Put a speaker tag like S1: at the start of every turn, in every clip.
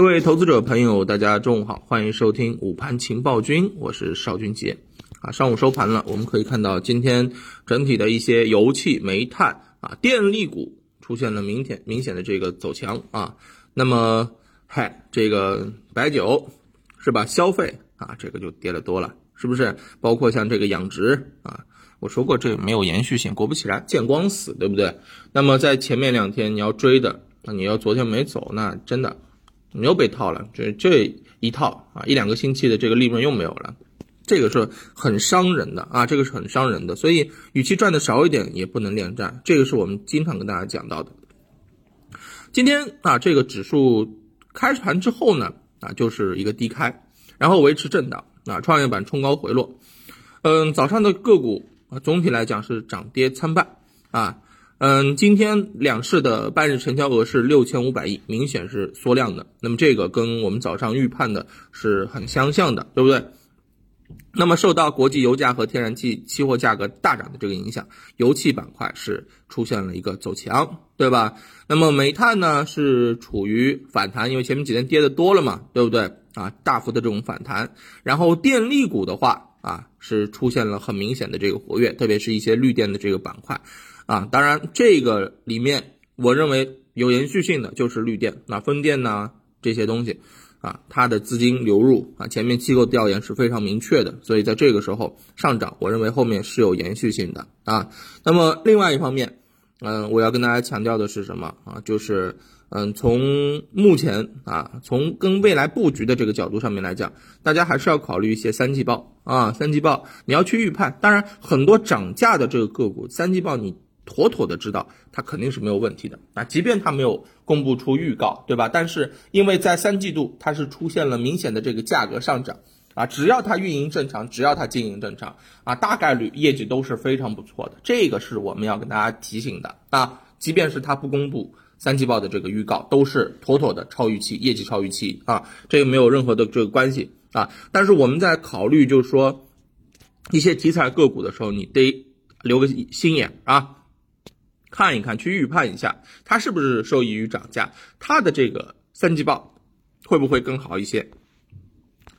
S1: 各位投资者朋友，大家中午好，欢迎收听午盘情报君，我是邵军杰。啊，上午收盘了，我们可以看到今天整体的一些油气、煤炭啊、电力股出现了明显明显的这个走强啊。那么，嗨，这个白酒是吧？消费啊，这个就跌的多了，是不是？包括像这个养殖啊，我说过这没有延续性，果不其然，见光死，对不对？那么在前面两天你要追的，那你要昨天没走，那真的你又被套了，这这一套啊，一两个星期的这个利润又没有了。这个是很伤人的啊，这个是很伤人的，所以与其赚的少一点，也不能恋战。这个是我们经常跟大家讲到的。今天啊，这个指数开盘之后呢，啊，就是一个低开，然后维持震荡啊，创业板冲高回落。嗯，早上的个股啊，总体来讲是涨跌参半啊。嗯，今天两市的半日成交额是六千五百亿，明显是缩量的。那么这个跟我们早上预判的是很相像的，对不对？那么受到国际油价和天然气期货价格大涨的这个影响，油气板块是出现了一个走强，对吧？那么煤炭呢是处于反弹，因为前面几天跌的多了嘛，对不对？啊，大幅的这种反弹。然后电力股的话啊，是出现了很明显的这个活跃，特别是一些绿电的这个板块啊。当然，这个里面我认为有延续性的就是绿电，那风电呢这些东西。啊，它的资金流入啊，前面机构调研是非常明确的，所以在这个时候上涨，我认为后面是有延续性的啊。那么另外一方面，嗯，我要跟大家强调的是什么啊？就是嗯，从目前啊，从跟未来布局的这个角度上面来讲，大家还是要考虑一些三季报啊，三季报你要去预判。当然，很多涨价的这个个股，三季报你。妥妥的知道它肯定是没有问题的啊，即便它没有公布出预告，对吧？但是因为在三季度它是出现了明显的这个价格上涨啊，只要它运营正常，只要它经营正常啊，大概率业绩都是非常不错的。这个是我们要跟大家提醒的啊，即便是它不公布三季报的这个预告，都是妥妥的超预期，业绩超预期啊，这个没有任何的这个关系啊。但是我们在考虑就是说一些题材个股的时候，你得留个心眼啊。看一看，去预判一下，它是不是受益于涨价，它的这个三季报会不会更好一些？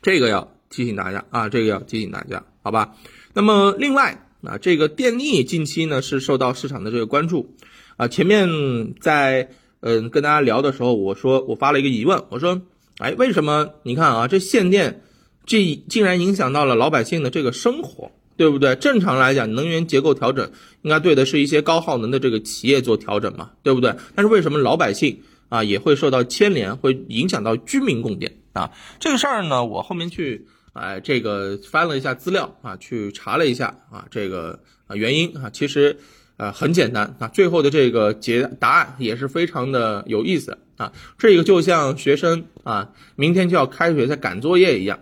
S1: 这个要提醒大家啊，这个要提醒大家，好吧？那么另外啊，这个电力近期呢是受到市场的这个关注啊。前面在嗯跟大家聊的时候，我说我发了一个疑问，我说，哎，为什么你看啊，这限电这竟然影响到了老百姓的这个生活？对不对？正常来讲，能源结构调整应该对的是一些高耗能的这个企业做调整嘛，对不对？但是为什么老百姓啊也会受到牵连，会影响到居民供电啊？这个事儿呢，我后面去哎这个翻了一下资料啊，去查了一下啊，这个啊原因啊，其实呃很简单啊，最后的这个解答案也是非常的有意思啊。这个就像学生啊，明天就要开学在赶作业一样。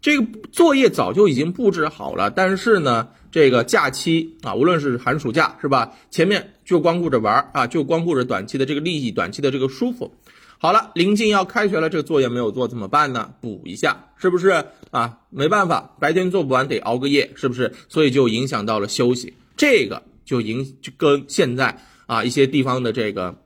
S1: 这个作业早就已经布置好了，但是呢，这个假期啊，无论是寒暑假是吧，前面就光顾着玩啊，就光顾着短期的这个利益，短期的这个舒服。好了，临近要开学了，这个作业没有做怎么办呢？补一下，是不是啊？没办法，白天做不完得熬个夜，是不是？所以就影响到了休息，这个就影就跟现在啊一些地方的这个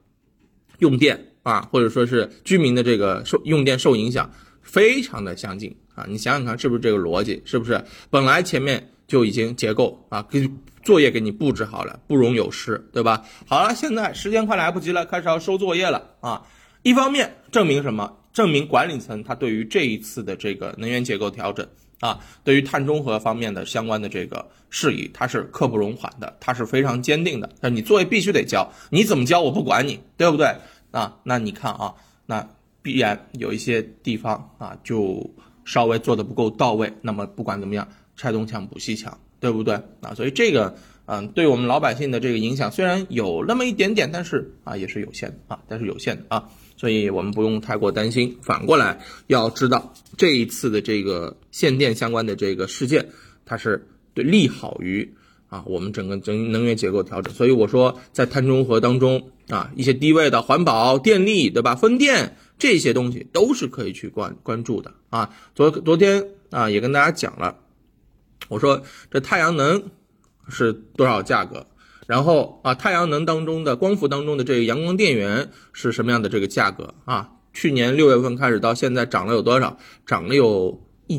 S1: 用电啊，或者说是居民的这个受用电受影响，非常的相近。啊，你想想看，是不是这个逻辑？是不是本来前面就已经结构啊，给作业给你布置好了，不容有失，对吧？好了，现在时间快来不及了，开始要收作业了啊！一方面证明什么？证明管理层他对于这一次的这个能源结构调整啊，对于碳中和方面的相关的这个事宜，它是刻不容缓的，它是非常坚定的。那你作业必须得交，你怎么交我不管你，对不对？啊，那你看啊，那必然有一些地方啊就。稍微做的不够到位，那么不管怎么样，拆东墙补西墙，对不对啊？所以这个，嗯，对我们老百姓的这个影响虽然有那么一点点，但是啊，也是有限的啊，但是有限的啊，所以我们不用太过担心。反过来要知道，这一次的这个限电相关的这个事件，它是对利好于啊我们整个整能源结构调整。所以我说，在碳中和当中啊，一些低位的环保、电力，对吧？风电。这些东西都是可以去关关注的啊。昨昨天啊也跟大家讲了，我说这太阳能是多少价格，然后啊太阳能当中的光伏当中的这个阳光电源是什么样的这个价格啊？去年六月份开始到现在涨了有多少？涨了有一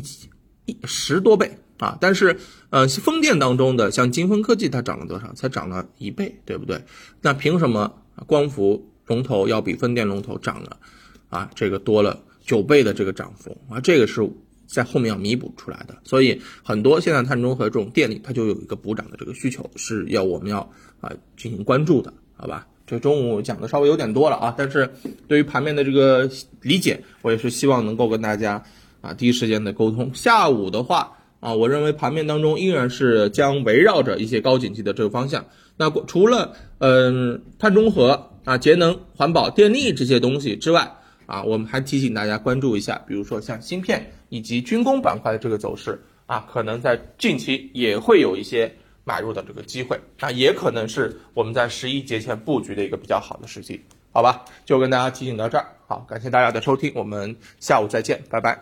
S1: 一十多倍啊！但是，呃，风电当中的像金风科技，它涨了多少？才涨了一倍，对不对？那凭什么光伏龙头要比风电龙头涨了啊？这个多了九倍的这个涨幅啊！这个是在后面要弥补出来的。所以，很多现在碳中和这种电力，它就有一个补涨的这个需求，是要我们要啊进行关注的，好吧？这中午讲的稍微有点多了啊，但是对于盘面的这个理解，我也是希望能够跟大家啊第一时间的沟通。下午的话啊，我认为盘面当中依然是将围绕着一些高景气的这个方向。那除了嗯碳中和啊、节能环保、电力这些东西之外啊，我们还提醒大家关注一下，比如说像芯片以及军工板块的这个走势啊，可能在近期也会有一些。买入的这个机会，那也可能是我们在十一节前布局的一个比较好的时机，好吧？就跟大家提醒到这儿，好，感谢大家的收听，我们下午再见，拜拜。